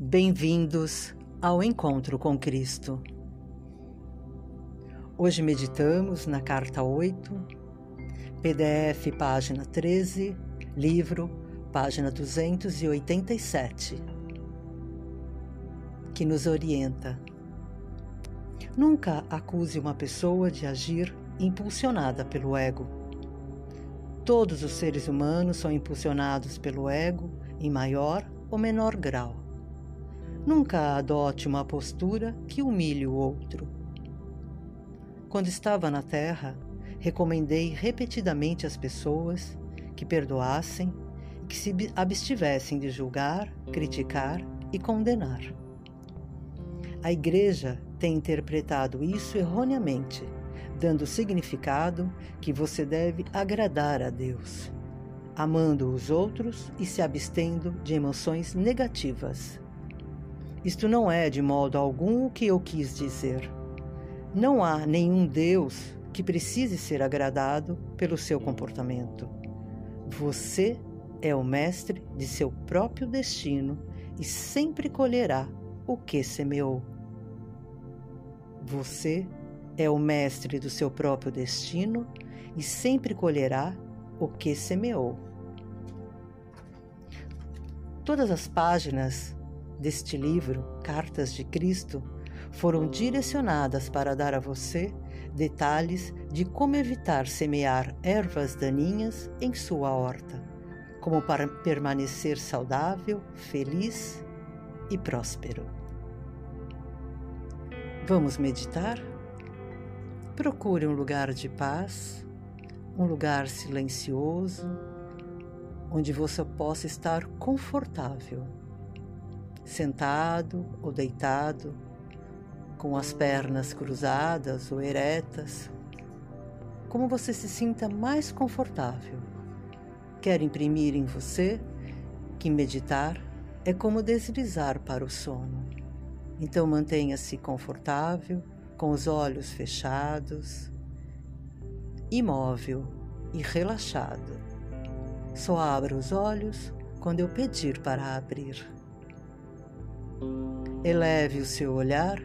Bem-vindos ao encontro com Cristo. Hoje meditamos na carta 8, PDF, página 13, livro, página 287, que nos orienta. Nunca acuse uma pessoa de agir impulsionada pelo ego. Todos os seres humanos são impulsionados pelo ego em maior ou menor grau. Nunca adote uma postura que humilhe o outro. Quando estava na Terra, recomendei repetidamente às pessoas que perdoassem que se abstivessem de julgar, criticar e condenar. A Igreja tem interpretado isso erroneamente, dando o significado que você deve agradar a Deus, amando os outros e se abstendo de emoções negativas. Isto não é de modo algum o que eu quis dizer. Não há nenhum Deus que precise ser agradado pelo seu comportamento. Você é o mestre de seu próprio destino e sempre colherá o que semeou. Você é o mestre do seu próprio destino e sempre colherá o que semeou. Todas as páginas deste livro, Cartas de Cristo, foram direcionadas para dar a você detalhes de como evitar semear ervas daninhas em sua horta, como para permanecer saudável, feliz e próspero. Vamos meditar? Procure um lugar de paz, um lugar silencioso, onde você possa estar confortável sentado ou deitado, com as pernas cruzadas ou eretas, como você se sinta mais confortável. Quer imprimir em você que meditar é como deslizar para o sono. Então mantenha-se confortável, com os olhos fechados, imóvel e relaxado. Só abra os olhos quando eu pedir para abrir. Eleve o seu olhar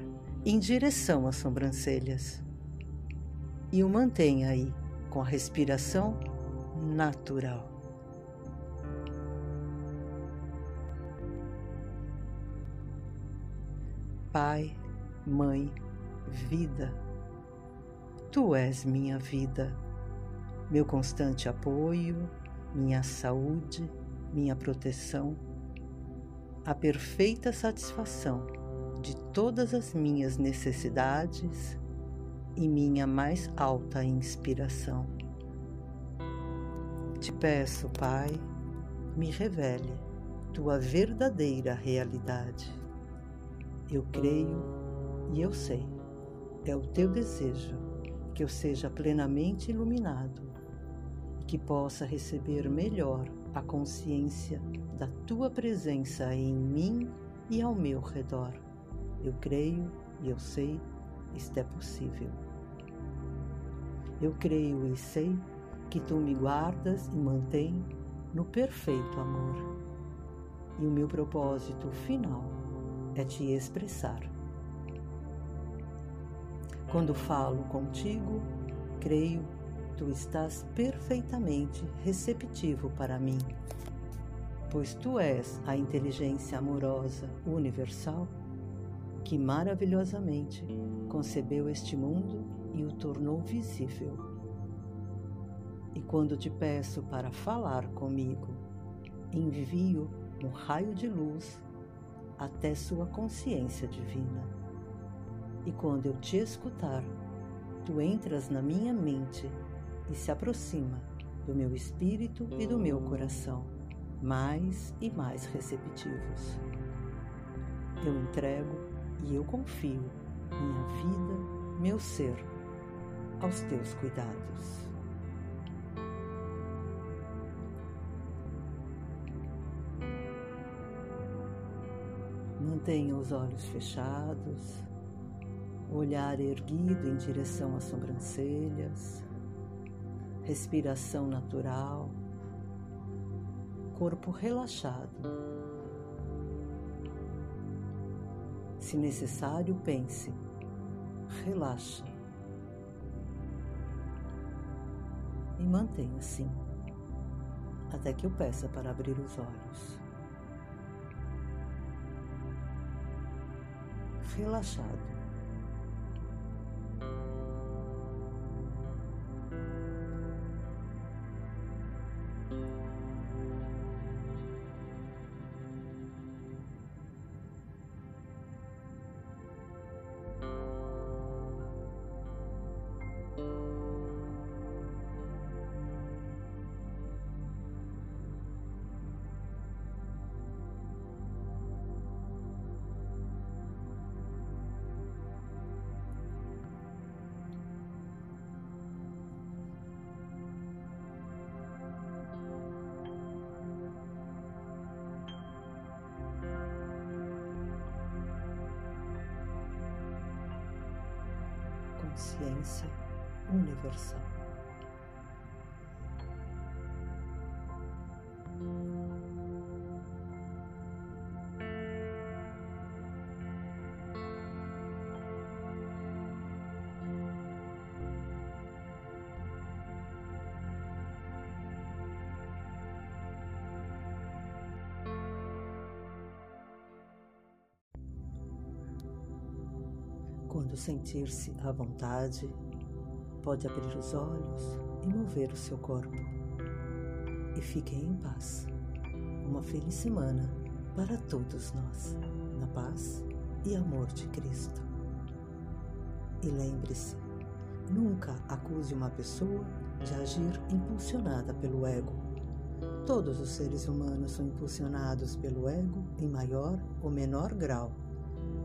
em direção às sobrancelhas e o mantenha aí com a respiração natural. Pai, Mãe, Vida, Tu és minha vida, meu constante apoio, minha saúde, minha proteção a perfeita satisfação de todas as minhas necessidades e minha mais alta inspiração. Te peço, Pai, me revele tua verdadeira realidade. Eu creio e eu sei, é o teu desejo que eu seja plenamente iluminado e que possa receber melhor a consciência da tua presença em mim e ao meu redor. Eu creio e eu sei, isto é possível. Eu creio e sei que tu me guardas e mantém no perfeito amor. E o meu propósito final é te expressar. Quando falo contigo, creio tu estás perfeitamente receptivo para mim, pois tu és a inteligência amorosa universal que maravilhosamente concebeu este mundo e o tornou visível. E quando te peço para falar comigo, envio um raio de luz até sua consciência divina. E quando eu te escutar, tu entras na minha mente e se aproxima do meu espírito e do meu coração, mais e mais receptivos. Eu entrego e eu confio minha vida, meu ser, aos teus cuidados. Mantenha os olhos fechados, olhar erguido em direção às sobrancelhas respiração natural, corpo relaxado. Se necessário, pense. Relaxe. E mantenha assim, até que eu peça para abrir os olhos. Relaxado. Consciência universal. Quando sentir-se à vontade, pode abrir os olhos e mover o seu corpo. E fiquem em paz. Uma feliz semana para todos nós, na paz e amor de Cristo. E lembre-se, nunca acuse uma pessoa de agir impulsionada pelo ego. Todos os seres humanos são impulsionados pelo ego em maior ou menor grau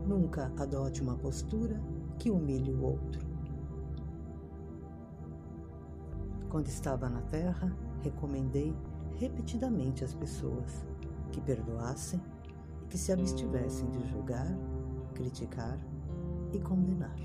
Nunca adote uma postura que humilhe o outro. Quando estava na Terra, recomendei repetidamente às pessoas que perdoassem e que se abstivessem de julgar, criticar e condenar.